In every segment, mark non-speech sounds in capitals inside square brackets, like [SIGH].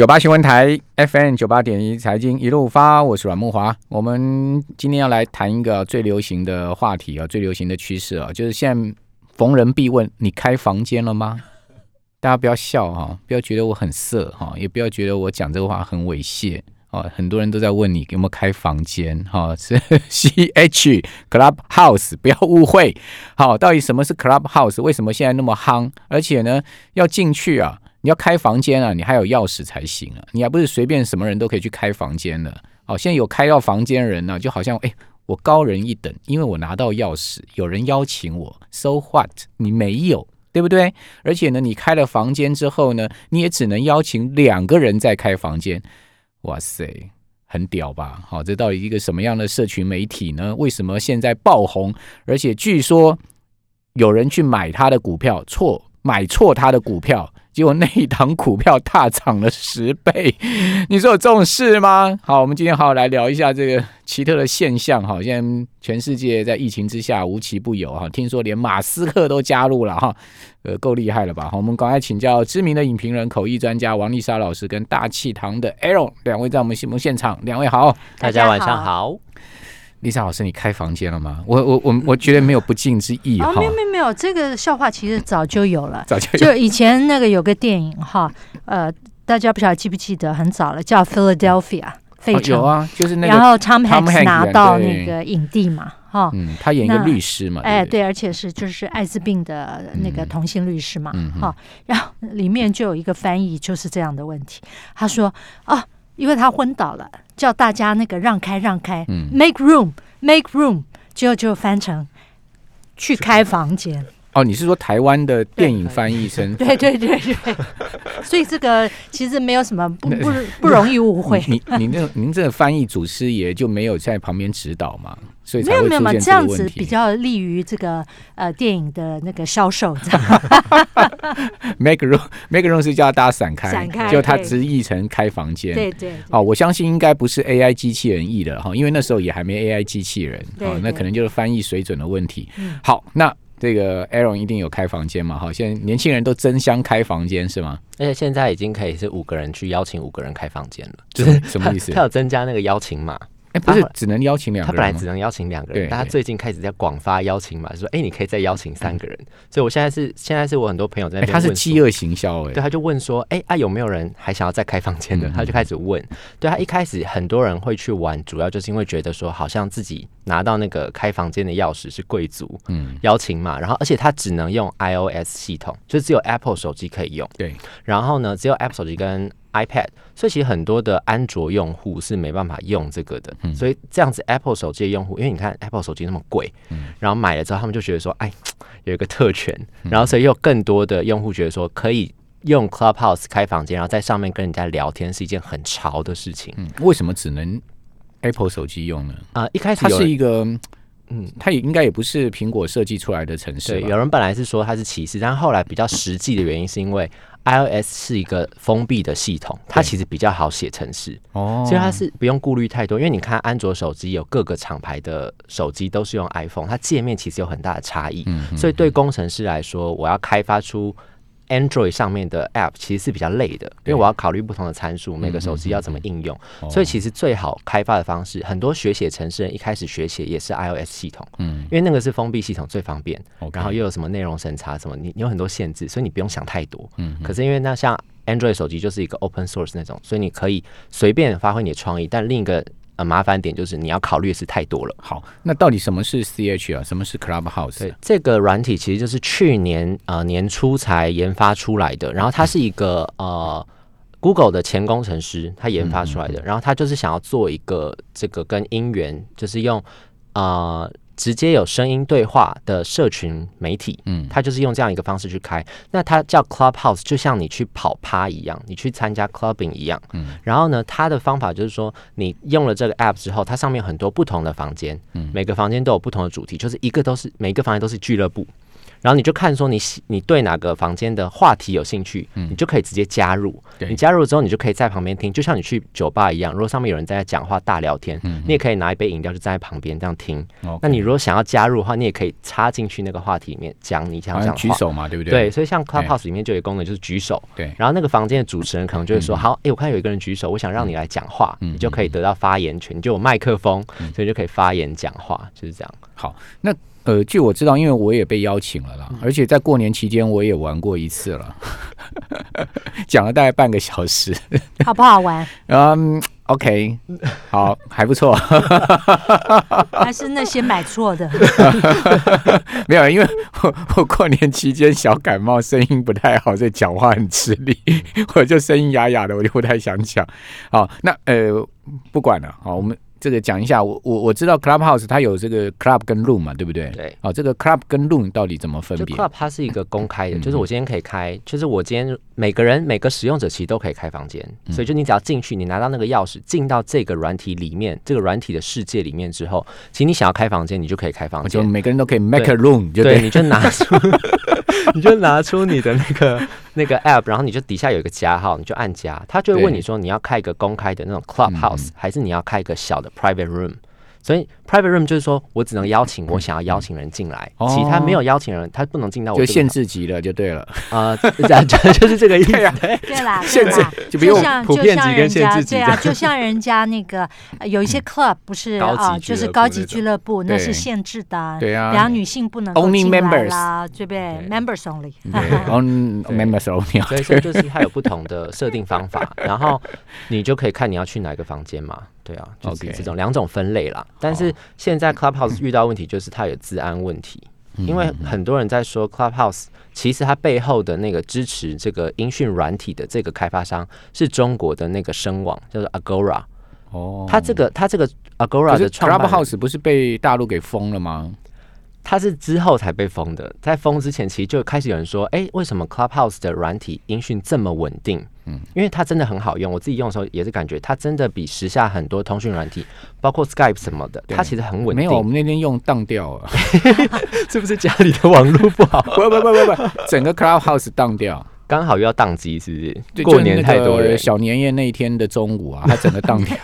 九八新闻台 FM 九八点一财经一路发，我是阮木华。我们今天要来谈一个最流行的话题啊，最流行的趋势啊，就是现在逢人必问：你开房间了吗？[LAUGHS] 大家不要笑哈，不要觉得我很色哈，也不要觉得我讲这个话很猥亵啊。很多人都在问你有没有开房间哈，是 C H Club House，不要误会。好，到底什么是 Club House？为什么现在那么夯？而且呢，要进去啊。你要开房间啊，你还有钥匙才行啊，你还不是随便什么人都可以去开房间的。好，现在有开到房间人呢，就好像哎，我高人一等，因为我拿到钥匙，有人邀请我。So what？你没有，对不对？而且呢，你开了房间之后呢，你也只能邀请两个人在开房间。哇塞，很屌吧？好，这到底一个什么样的社群媒体呢？为什么现在爆红？而且据说有人去买他的股票，错买错他的股票。结果那一档股票大涨了十倍，[LAUGHS] 你说有这种事吗？好，我们今天好好来聊一下这个奇特的现象。哈，现在全世界在疫情之下无奇不有哈，听说连马斯克都加入了哈，呃，够厉害了吧？好，我们赶快请教知名的影评人、口译专家王丽莎老师跟大气堂的 Aaron 两位在我们新闻现场，两位好，大家晚上好。丽莎老师，你开房间了吗？我我我我觉得没有不敬之意 [LAUGHS] 哈。没有没有没有，这个笑话其实早就有了，[LAUGHS] 早就就以前那个有个电影哈，呃，大家不晓得记不记得，很早了，叫 Philadelphia 费城。有啊，就是那个。然后 Tom Hanks 拿到那个影帝嘛，哈。嗯，他演一个律师嘛。哎，对，而且是就是艾滋病的那个同性律师嘛，哈。然后里面就有一个翻译就是这样的问题，他说啊。因为他昏倒了，叫大家那个让开让开，make room make room，就就翻成去开房间。哦，你是说台湾的电影翻译成？对对对对，[LAUGHS] 所以这个其实没有什么不不不容易误会。你你那您这个翻译祖师爷就没有在旁边指导吗？所以没有没有嘛，这样子比较利于这个呃电影的那个销售。[LAUGHS] Make room make room 是叫大家散开，散开，就他直译成开房间。对对。哦，我相信应该不是 AI 机器人译的哈，因为那时候也还没 AI 机器人哦，那可能就是翻译水准的问题。好，那。这个 Aaron 一定有开房间嘛？哈，现在年轻人都争相开房间是吗？而且现在已经可以是五个人去邀请五个人开房间了，就是什么意思？他有增加那个邀请码。哎，不是只能邀请两个人，他本来只能邀请两个人，但他最近开始在广发邀请码，说哎，你可以再邀请三个人。所以我现在是现在是我很多朋友在，他是饥饿行销哎，对，他就问说，哎啊，有没有人还想要再开房间的？他就开始问。对他一开始很多人会去玩，主要就是因为觉得说，好像自己拿到那个开房间的钥匙是贵族，嗯，邀请嘛，然后而且他只能用 iOS 系统，就只有 Apple 手机可以用，对，然后呢，只有 Apple 手机跟 iPad，所以其实很多的安卓用户是没办法用这个的，所以这样子 Apple 手机的用户，因为你看 Apple 手机那么贵，然后买了之后，他们就觉得说，哎，有一个特权，然后所以有更多的用户觉得说，可以用 Clubhouse 开房间，然后在上面跟人家聊天是一件很潮的事情。为什么只能 Apple 手机用呢？啊，一开始它是一个，嗯，它也应该也不是苹果设计出来的城市。对，有人本来是说它是歧视，但后来比较实际的原因是因为。iOS 是一个封闭的系统，它其实比较好写程式，哦，所以它是不用顾虑太多。因为你看安卓手机有各个厂牌的手机都是用 iPhone，它界面其实有很大的差异，嗯所以对工程师来说，我要开发出。Android 上面的 App 其实是比较累的，因为我要考虑不同的参数，每个手机要怎么应用，所以其实最好开发的方式，很多学写程式人一开始学写也是 iOS 系统，嗯，因为那个是封闭系统最方便，然后又有什么内容审查什么，你有很多限制，所以你不用想太多，嗯，可是因为那像 Android 手机就是一个 Open Source 那种，所以你可以随便发挥你的创意，但另一个。麻烦点就是你要考虑的是太多了。好，那到底什么是 CH 啊？什么是 Clubhouse？对，这个软体其实就是去年呃年初才研发出来的。然后它是一个呃 Google 的前工程师他研发出来的。然后他就是想要做一个这个跟音源，就是用呃。直接有声音对话的社群媒体，嗯，它就是用这样一个方式去开。那它叫 Clubhouse，就像你去跑趴一样，你去参加 clubbing 一样。嗯，然后呢，它的方法就是说，你用了这个 app 之后，它上面很多不同的房间，嗯，每个房间都有不同的主题，就是一个都是每个房间都是俱乐部。然后你就看说你喜你对哪个房间的话题有兴趣，你就可以直接加入。你加入之后，你就可以在旁边听，就像你去酒吧一样。如果上面有人在讲话大聊天，你也可以拿一杯饮料就站在旁边这样听。那你如果想要加入的话，你也可以插进去那个话题里面讲你想讲话。举手嘛，对不对？对，所以像 Clubhouse 里面就有功能就是举手。对，然后那个房间的主持人可能就会说：“好，哎，我看有一个人举手，我想让你来讲话，你就可以得到发言权，你就有麦克风，所以就可以发言讲话，就是这样。”好，那。呃，据我知道，因为我也被邀请了啦，而且在过年期间我也玩过一次了，[LAUGHS] 讲了大概半个小时，好不好玩？[LAUGHS] 嗯，OK，[LAUGHS] 好，还不错，还是那些买错的，没有，因为我我过年期间小感冒，声音不太好，所以讲话很吃力，我就声音哑哑的，我就不太想讲。好，那呃，不管了，好，我们。这个讲一下，我我我知道 Clubhouse 它有这个 Club 跟 Room 嘛，对不对？对。哦，这个 Club 跟 Room 到底怎么分别？Club 它是一个公开的，就是我今天可以开，就是我今天每个人每个使用者其实都可以开房间，所以就你只要进去，你拿到那个钥匙，进到这个软体里面，这个软体的世界里面之后，其实你想要开房间，你就可以开房间，就每个人都可以 make a room，对，你就拿出。[LAUGHS] 你就拿出你的那个 [LAUGHS] 那个 app，然后你就底下有一个加号，你就按加，他就会问你说你要开一个公开的那种 clubhouse，还是你要开一个小的 private room。所以 private room 就是说我只能邀请我想要邀请人进来，其他没有邀请人，他不能进到我就限制级了，就对了。[LAUGHS] 啊，[LAUGHS] 就是这个意思。对啦，[LAUGHS] 限制就不用普遍级跟限制级，对啊，就像人家那个有一些 club 不是啊，就是高级俱乐部，那是限制的，对啊，然后女性不能 only members 啦，对不对？members only。only members only，所以说就是它有不同的设定方法，然后你就可以看你要去哪个房间嘛。对啊，就是这种两种分类啦。但是现在 Clubhouse 遇到问题就是它有治安问题，因为很多人在说 Clubhouse，其实它背后的那个支持这个音讯软体的这个开发商是中国的那个声网，叫做 Agora。哦，它这个它这个 Agora 的 Clubhouse 不是被大陆给封了吗？它是之后才被封的，在封之前其实就开始有人说，哎，为什么 Clubhouse 的软体音讯这么稳定？嗯，因为它真的很好用，我自己用的时候也是感觉它真的比时下很多通讯软体，包括 Skype 什么的，它其实很稳定。没有，我们那天用当掉了，[LAUGHS] 是不是家里的网络不好？不不不不不，整个 Clubhouse 当掉。刚好又要宕机，是不是？过年太多人，小年夜那一天的中午啊，它整个宕掉。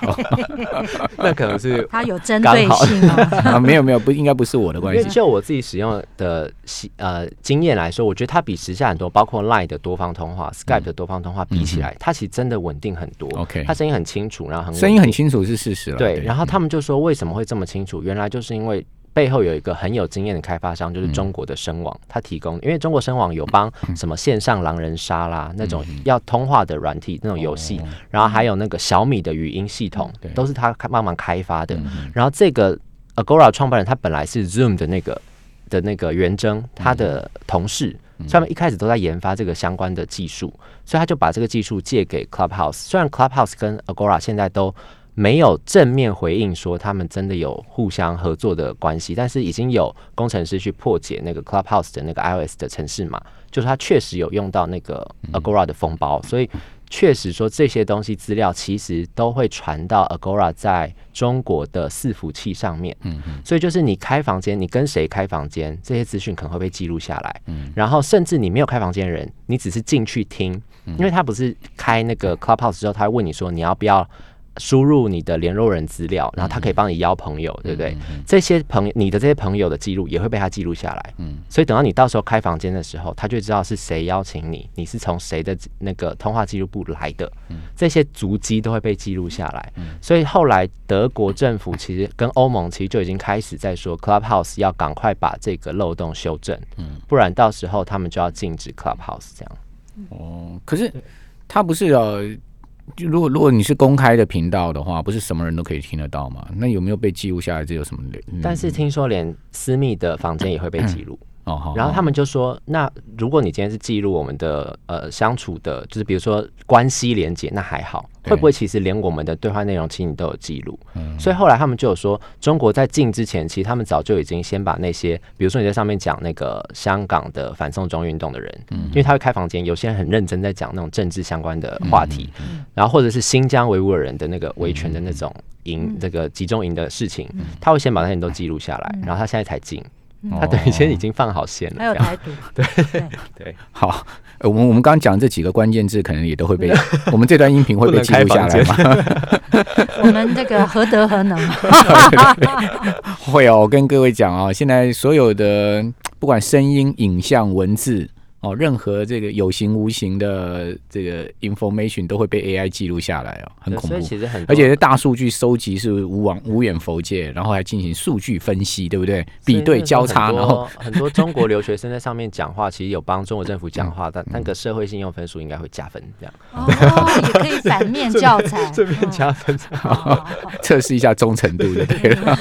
[LAUGHS] 那可能是他有针对性 [LAUGHS] 啊？没有没有，不应该不是我的关系。就我自己使用的呃经验来说，我觉得它比时下很多，包括 Line 的多方通话、Skype 的多方通话比起来，它其实真的稳定很多。OK，它声音很清楚，然后很声音很清楚是事实了。对，然后他们就说为什么会这么清楚？原来就是因为。背后有一个很有经验的开发商，就是中国的声网，他提供，因为中国声网有帮什么线上狼人杀啦那种要通话的软体那种游戏，然后还有那个小米的语音系统，都是他慢慢开发的。然后这个 Agora 创办人他本来是 Zoom 的那个的那个元征，他的同事，他们一开始都在研发这个相关的技术，所以他就把这个技术借给 Clubhouse。虽然 Clubhouse 跟 Agora 现在都没有正面回应说他们真的有互相合作的关系，但是已经有工程师去破解那个 Clubhouse 的那个 iOS 的城市码，就是它确实有用到那个 Agora 的封包，所以确实说这些东西资料其实都会传到 Agora 在中国的伺服器上面。嗯嗯，所以就是你开房间，你跟谁开房间，这些资讯可能会被记录下来。嗯，然后甚至你没有开房间的人，你只是进去听，因为他不是开那个 Clubhouse 之后，他会问你说你要不要。输入你的联络人资料，然后他可以帮你邀朋友，对不对？这些朋你的这些朋友的记录也会被他记录下来。嗯，所以等到你到时候开房间的时候，他就知道是谁邀请你，你是从谁的那个通话记录簿来的。嗯，这些足迹都会被记录下来。嗯，所以后来德国政府 [COUGHS] 其实跟欧盟其实就已经开始在说，Clubhouse 要赶快把这个漏洞修正。嗯，不然到时候他们就要禁止 Clubhouse 这样。哦，可是他不是呃。就如果如果你是公开的频道的话，不是什么人都可以听得到吗？那有没有被记录下来？这有什么？但是听说连私密的房间也会被记录。哦，然后他们就说，那如果你今天是记录我们的呃相处的，就是比如说关系连接，那还好，会不会其实连我们的对话内容其实你都有记录？嗯，所以后来他们就有说，中国在进之前，其实他们早就已经先把那些，比如说你在上面讲那个香港的反送中运动的人，嗯，因为他会开房间，有些人很认真在讲那种政治相关的话题，然后或者是新疆维吾尔人的那个维权的那种营这个集中营的事情，他会先把那些都记录下来，然后他现在才禁。他等于先已经放好线了，还有台独，[LAUGHS] 对 [LAUGHS] 对，好，我们我们刚刚讲这几个关键字，可能也都会被 [LAUGHS] 我们这段音频会被记录下来吗？我们这个何德何能？会哦，我跟各位讲啊，现在所有的不管声音、影像、文字。哦，任何这个有形无形的这个 information 都会被 AI 记录下来哦，很恐怖。其实很，而且是大数据收集是无往无远佛界，然后还进行数据分析，对不对？比对交叉，然后很多中国留学生在上面讲话，其实有帮中国政府讲话，[LAUGHS] 但那个社会信用分数应该会加分，这样哦，也可以反面教材，[LAUGHS] 这边加分，[LAUGHS] 测试一下忠诚度的，对了。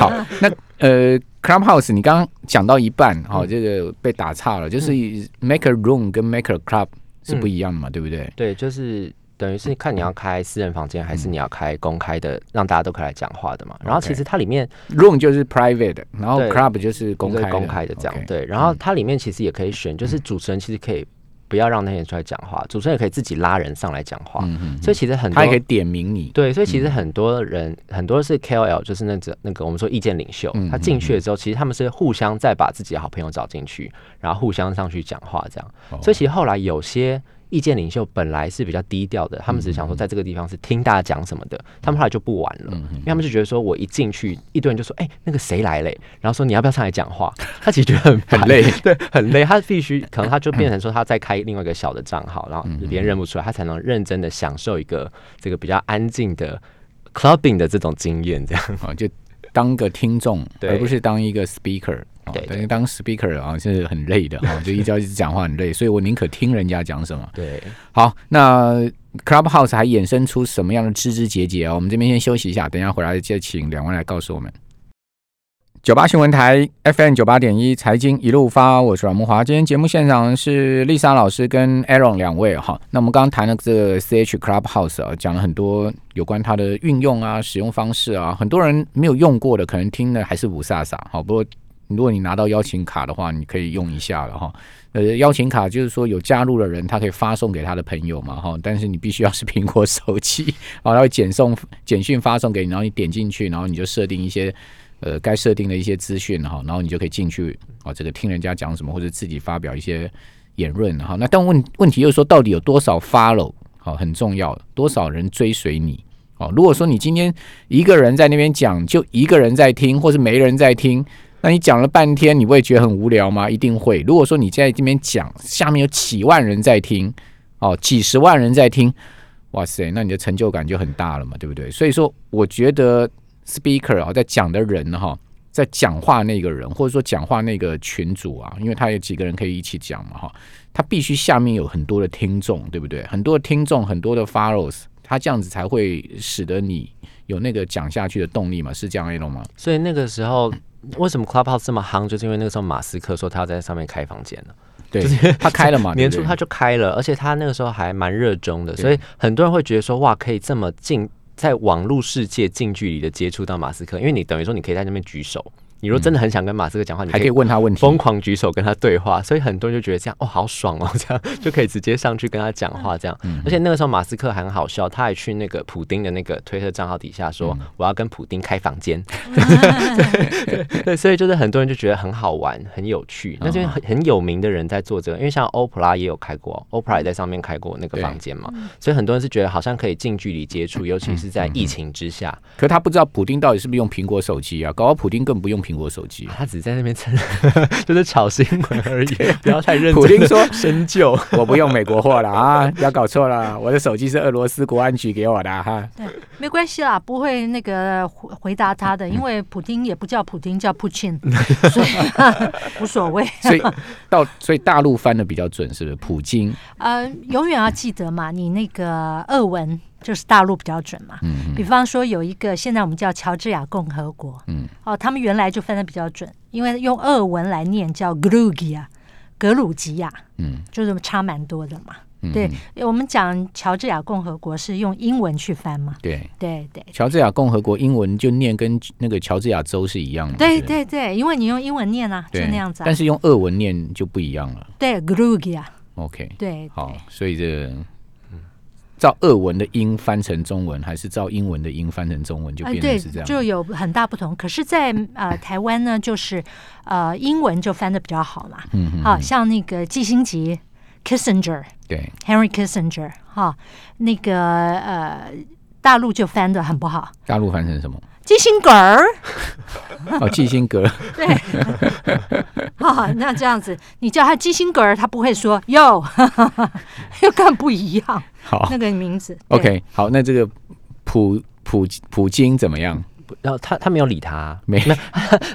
好，那呃。Clubhouse，你刚刚讲到一半，哦，这个被打岔了，就是 make a room 跟 make a club 是不一样的嘛，对不对？对，就是等于是看你要开私人房间，还是你要开公开的，让大家都可以来讲话的嘛。然后其实它里面 room 就是 private，然后 club 就是公开公开的这样。对，然后它里面其实也可以选，就是主持人其实可以。不要让那些人出来讲话，主持人也可以自己拉人上来讲话。所以其实很多他也可以点名你。对，所以其实很多人很多是 KOL，就是那个那个我们说意见领袖。他进去了之后，其实他们是互相再把自己的好朋友找进去，然后互相上去讲话这样。所以其实后来有些。意见领袖本来是比较低调的，他们只是想说在这个地方是听大家讲什么的，他们后来就不玩了，因为他们就觉得说我一进去，一堆人就说，哎，那个谁来嘞？然后说你要不要上来讲话？[LAUGHS] 他其实觉得很很累，[LAUGHS] 对，很累。他必须可能他就变成说他再开另外一个小的账号，[COUGHS] 然后别人认不出来，他才能认真的享受一个这个比较安静的 clubbing 的这种经验，这样啊，就当个听众，而不是当一个 speaker。对，等于当 speaker 啊，是很累的哈，[LAUGHS] 就一直一直讲话很累，所以我宁可听人家讲什么。对，好，那 Clubhouse 还衍生出什么样的枝枝节节啊？我们这边先休息一下，等一下回来再请两位来告诉我们。九八新闻台 FM 九八点一财经一路发，我是阮木华。今天节目现场是丽莎老师跟 Aaron 两位哈。那我们刚刚谈了这个 CH Clubhouse 啊，讲了很多有关它的运用啊、使用方式啊，很多人没有用过的，可能听的还是五飒飒。好，不过。如果你拿到邀请卡的话，你可以用一下了哈。呃，邀请卡就是说有加入的人，他可以发送给他的朋友嘛哈。但是你必须要是苹果手机，[LAUGHS] 啊，他会简送简讯发送给你，然后你点进去，然后你就设定一些呃该设定的一些资讯哈，然后你就可以进去啊，这个听人家讲什么或者自己发表一些言论哈。那但问问题就是说，到底有多少 follow 好很重要，多少人追随你哦？如果说你今天一个人在那边讲，就一个人在听，或是没人在听。那你讲了半天，你会觉得很无聊吗？一定会。如果说你在这边讲，下面有几万人在听，哦，几十万人在听，哇塞，那你的成就感就很大了嘛，对不对？所以说，我觉得 speaker 啊，在讲的人哈，在讲话那个人，或者说讲话那个群主啊，因为他有几个人可以一起讲嘛，哈，他必须下面有很多的听众，对不对？很多的听众，很多的 follows，他这样子才会使得你有那个讲下去的动力嘛，是这样一种吗？所以那个时候。为什么 Clubhouse 这么夯？就是因为那个时候马斯克说他要在上面开房间了，对，就是他开了嘛，[LAUGHS] 年初他就开了，而且他那个时候还蛮热衷的，所以很多人会觉得说哇，可以这么近，在网络世界近距离的接触到马斯克，因为你等于说你可以在那边举手。你如果真的很想跟马斯克讲话，你还可以问他问题，疯狂举手跟他对话，所以很多人就觉得这样哦，好爽哦，[LAUGHS] 这样就可以直接上去跟他讲话，这样。而且那个时候马斯克很好笑，他还去那个普丁的那个推特账号底下说：“我要跟普丁开房间。” [LAUGHS] 对，所以就是很多人就觉得很好玩、很有趣。那些很很有名的人在做这个，因为像欧普拉也有开过，欧普拉也在上面开过那个房间嘛，所以很多人是觉得好像可以近距离接触，尤其是在疫情之下。可他不知道普丁到底是不是用苹果手机啊？搞到普丁更不用苹果手机。他只在那边蹭，[LAUGHS] 就是炒新闻而已，[LAUGHS] 不要太认真。普京说深究，[LAUGHS] 我不用美国货了啊，不要搞错了，我的手机是俄罗斯国安局给我的哈。对，没关系啦，不会那个回答他的，因为普京也不叫普京，叫普钦，所以无所谓。所以到所以大陆翻的比较准，是不是？普京？呃，永远要记得嘛，你那个俄文。就是大陆比较准嘛，比方说有一个现在我们叫乔治亚共和国，哦，他们原来就分的比较准，因为用俄文来念叫格鲁吉亚，格鲁吉亚，嗯，就是差蛮多的嘛。对，我们讲乔治亚共和国是用英文去翻嘛，对，对对。乔治亚共和国英文就念跟那个乔治亚州是一样的，对对对，因为你用英文念啊，就那样子。但是用俄文念就不一样了，对，格鲁吉亚。OK，对，好，所以这。照俄文的音翻成中文，还是照英文的音翻成中文，就变成是这样，就有很大不同。可是，在呃台湾呢，就是呃英文就翻的比较好嘛。嗯，好像那个季星吉 Kissinger，对，Henry Kissinger，哈，那个呃大陆就翻的很不好。大陆翻成什么？基辛格儿，[LAUGHS] 哦，基辛格，[LAUGHS] 对，好，那这样子，你叫他基辛格儿，他不会说哟，[LAUGHS] 又更不一样。好，那个名字，OK，好，那这个普普普京怎么样？然后他他没有理他，没，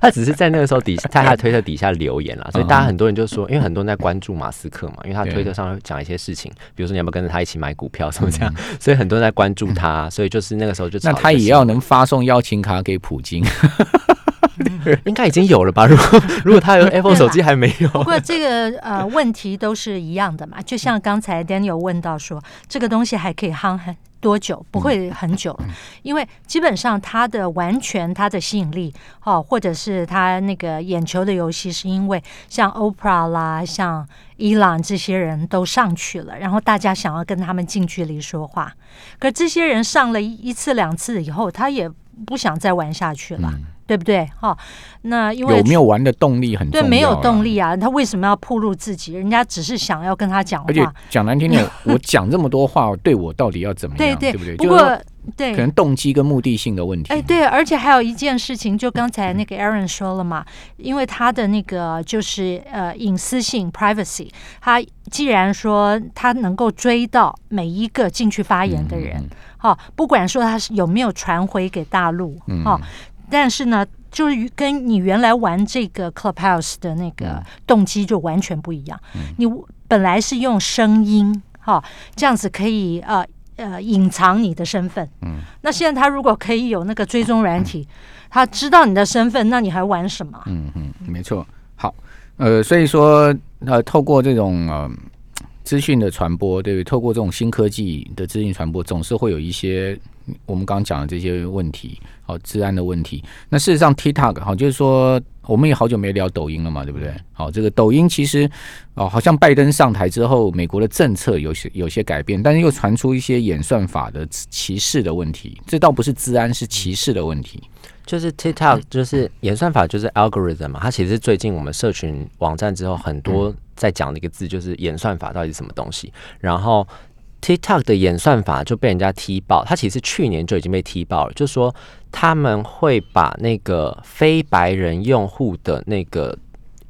他只是在那个时候底下在他的推特底下留言了，所以大家很多人就说，因为很多人在关注马斯克嘛，因为他推特上会讲一些事情，比如说你要不要跟着他一起买股票什么这样，所以很多人在关注他，所以就是那个时候就那他也要能发送邀请卡给普京，[LAUGHS] [LAUGHS] 应该已经有了吧？[LAUGHS] 如果如果他有 Apple 手机还没有，不过这个呃问题都是一样的嘛，[LAUGHS] 就像刚才 Daniel 问到说，这个东西还可以夯很。多久不会很久，因为基本上它的完全它的吸引力哦，或者是它那个眼球的游戏，是因为像 Oprah 啦，像伊朗这些人都上去了，然后大家想要跟他们近距离说话，可这些人上了一次两次以后，他也不想再玩下去了。对不对？哈，那因为有没有玩的动力很对，没有动力啊！他为什么要暴露自己？人家只是想要跟他讲话，而且讲难听点，我讲这么多话，对我到底要怎么样？[LAUGHS] 对对不对？不过对，可能动机跟目的性的问题。哎，对，而且还有一件事情，就刚才那个 Aaron 说了嘛，因为他的那个就是呃隐私性 （privacy），他既然说他能够追到每一个进去发言的人，哈，不管说他是有没有传回给大陆，哈。但是呢，就是跟你原来玩这个 Clubhouse 的那个动机就完全不一样。你本来是用声音哈，这样子可以呃呃隐藏你的身份。嗯。那现在他如果可以有那个追踪软体，他知道你的身份，那你还玩什么？嗯嗯，没错。好，呃，所以说呃，透过这种呃资讯的传播，对不对？透过这种新科技的资讯传播，总是会有一些。我们刚刚讲的这些问题，好，治安的问题。那事实上，TikTok 好，就是说，我们也好久没聊抖音了嘛，对不对？好，这个抖音其实哦，好像拜登上台之后，美国的政策有些有些改变，但是又传出一些演算法的歧视的问题。这倒不是治安，是歧视的问题。就是 TikTok 就是演算法，就是 algorithm 嘛。它其实最近我们社群网站之后，很多在讲的一个字，就是演算法到底是什么东西。然后。TikTok 的演算法就被人家踢爆，它其实去年就已经被踢爆了，就说他们会把那个非白人用户的那个。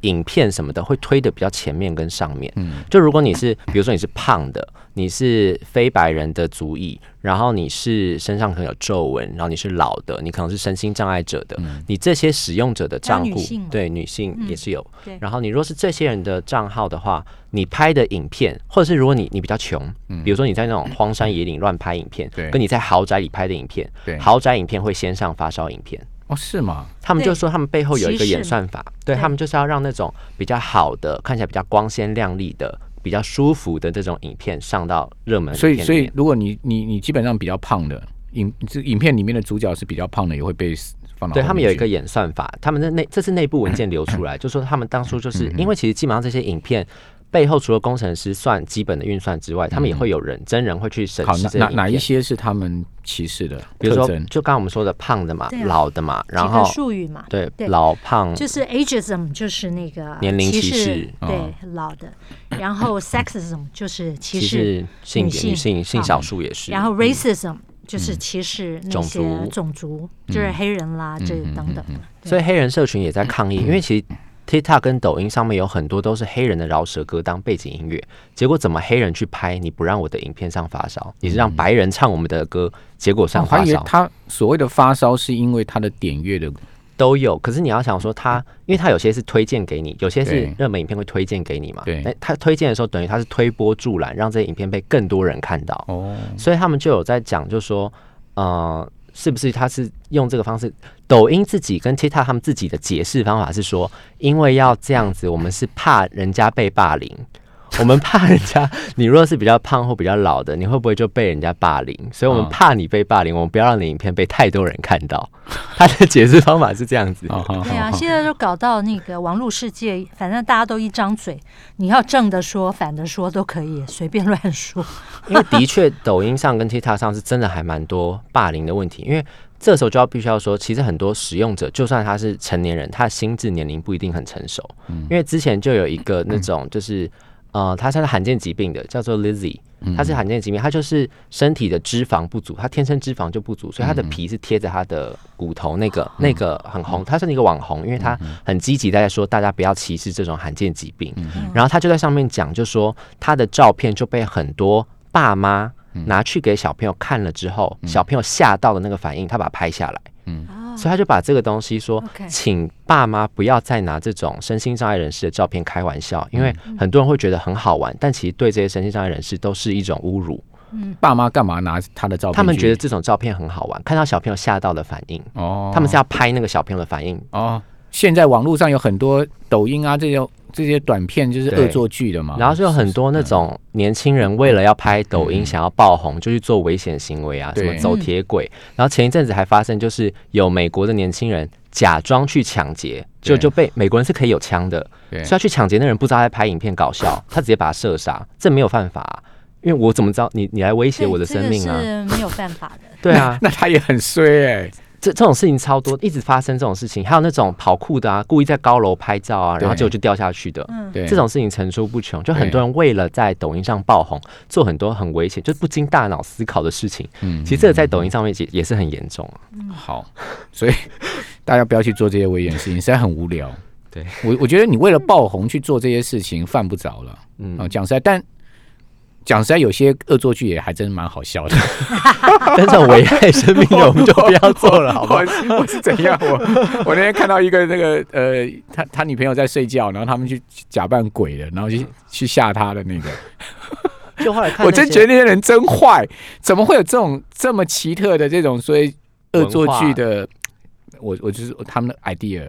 影片什么的会推的比较前面跟上面，嗯，就如果你是比如说你是胖的，你是非白人的族裔，然后你是身上可能有皱纹，然后你是老的，你可能是身心障碍者的，你这些使用者的账户，对女性也是有，然后你若是这些人的账号的话，你拍的影片，或者是如果你你比较穷，比如说你在那种荒山野岭乱拍影片，跟你在豪宅里拍的影片，豪宅影片会先上发烧影片。哦，是吗？他们就说他们背后有一个演算法，对他们就是要让那种比较好的、看起来比较光鲜亮丽的、比较舒服的这种影片上到热门。所以，所以如果你你你基本上比较胖的影，这影片里面的主角是比较胖的，也会被放到。对他们有一个演算法，他们的内这是内部文件流出来，[LAUGHS] 就说他们当初就是因为其实基本上这些影片。背后除了工程师算基本的运算之外，他们也会有人真人会去审视哪哪一些是他们歧视的，比如说就刚刚我们说的胖的嘛，老的嘛，然后术语嘛，对老胖。就是 ageism 就是那个年龄歧视，对老的，然后 [LAUGHS] sexism 就是歧视性女性性少数也是，然后 racism 就是歧视那些种族，就是黑人啦这等等，所以黑人社群也在抗议，因为其实。TikTok 跟抖音上面有很多都是黑人的饶舌歌当背景音乐，结果怎么黑人去拍？你不让我的影片上发烧，你是让白人唱我们的歌，结果上发烧。他所谓的发烧是因为他的点阅的都有，可是你要想说他，因为他有些是推荐给你，有些是热门影片会推荐给你嘛？对，他推荐的时候等于他是推波助澜，让这些影片被更多人看到。哦，所以他们就有在讲，就说，呃。是不是他是用这个方式？抖音自己跟 TikTok 他们自己的解释方法是说，因为要这样子，我们是怕人家被霸凌，[LAUGHS] 我们怕人家，你如果是比较胖或比较老的，你会不会就被人家霸凌？所以我们怕你被霸凌，我们不要让你影片被太多人看到。[LAUGHS] 他的解释方法是这样子。[LAUGHS] 对啊，现在就搞到那个网络世界，反正大家都一张嘴，你要正的说、反的说都可以，随便乱说。因为的确，抖音上跟 TikTok 上是真的还蛮多霸凌的问题。因为这时候就要必须要说，其实很多使用者，就算他是成年人，他的心智年龄不一定很成熟。嗯因为之前就有一个那种，就是呃，他是罕见疾病的，叫做 Lizzy，他是罕见疾病，他就是身体的脂肪不足，他天生脂肪就不足，所以他的皮是贴着他的骨头，那个那个很红，他是一个网红，因为他很积极在说大家不要歧视这种罕见疾病，然后他就在上面讲，就说他的照片就被很多爸妈。拿去给小朋友看了之后，小朋友吓到的那个反应，他把它拍下来，嗯，所以他就把这个东西说，请爸妈不要再拿这种身心障碍人士的照片开玩笑，因为很多人会觉得很好玩，但其实对这些身心障碍人士都是一种侮辱。嗯，爸妈干嘛拿他的照片？他们觉得这种照片很好玩，看到小朋友吓到的反应，哦，他们是要拍那个小朋友的反应。哦，现在网络上有很多抖音啊这种。这些短片就是恶作剧的嘛，然后就有很多那种年轻人为了要拍抖音想要爆红，就去做危险行为啊，什么走铁轨。然后前一阵子还发生，就是有美国的年轻人假装去抢劫，就就被美国人是可以有枪的，所以他去抢劫那人不知道在拍影片搞笑，他直接把他射杀，这没有犯法，因为我怎么知道你你来威胁我的生命啊？是没有办法的。[LAUGHS] 对啊，[LAUGHS] 那他也很衰哎。这这种事情超多，一直发生这种事情，还有那种跑酷的啊，故意在高楼拍照啊，然后结果就掉下去的，对，这种事情层出不穷。就很多人为了在抖音上爆红，做很多很危险、就不经大脑思考的事情。嗯，其实这个在抖音上面也也是很严重啊。好，所以大家不要去做这些危险事情，实在很无聊。对我，我觉得你为了爆红去做这些事情，犯不着了。嗯，讲实在，但。讲实在，有些恶作剧也还真蛮好笑的。[LAUGHS] 但是危害生命的，我们就不要做了，好吧？我是怎样？我我那天看到一个那个呃，他他女朋友在睡觉，然后他们去假扮鬼的，然后去去吓他的那个。就后来看，我真觉得那些人真坏，怎么会有这种这么奇特的这种所谓恶作剧的？我我就是他们的 idea。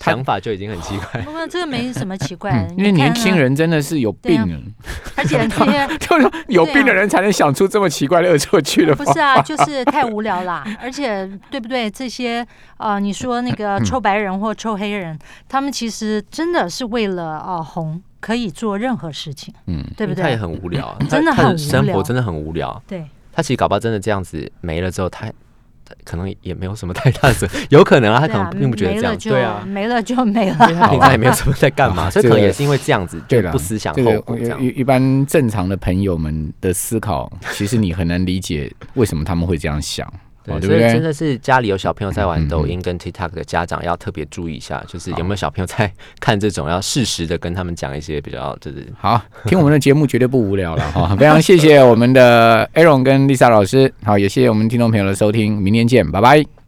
想法就已经很奇怪。[LAUGHS] 不过这个没什么奇怪，因为年轻人真的是有病，[LAUGHS] 而且这些就是有病的人才能想出这么奇怪的恶作剧的。不是啊，[LAUGHS] 就是太无聊啦。而且对不对？这些啊，你说那个臭白人或臭黑人，他们其实真的是为了啊红，可以做任何事情，嗯，对不对？他也很无聊，真的很生活真的很无聊。对，他其实搞不好真的这样子没了之后，他。可能也没有什么太大的，[LAUGHS] 有可能啊，他可能并不觉得这样，对啊，没了就没了，他 [LAUGHS] 平常也没有什么在干嘛，所以可能也是因为这样子，对不思想后果这样。一般正常的朋友们的思考，其实你很难理解为什么他们会这样想。对，所以真的是家里有小朋友在玩抖音跟 TikTok 的家长要特别注意一下，就是有没有小朋友在看这种，要适时的跟他们讲一些比较就是好听我们的节目绝对不无聊了 [LAUGHS] 哈。非常谢谢我们的 Aaron 跟 Lisa 老师，好也谢谢我们听众朋友的收听，明天见，拜拜。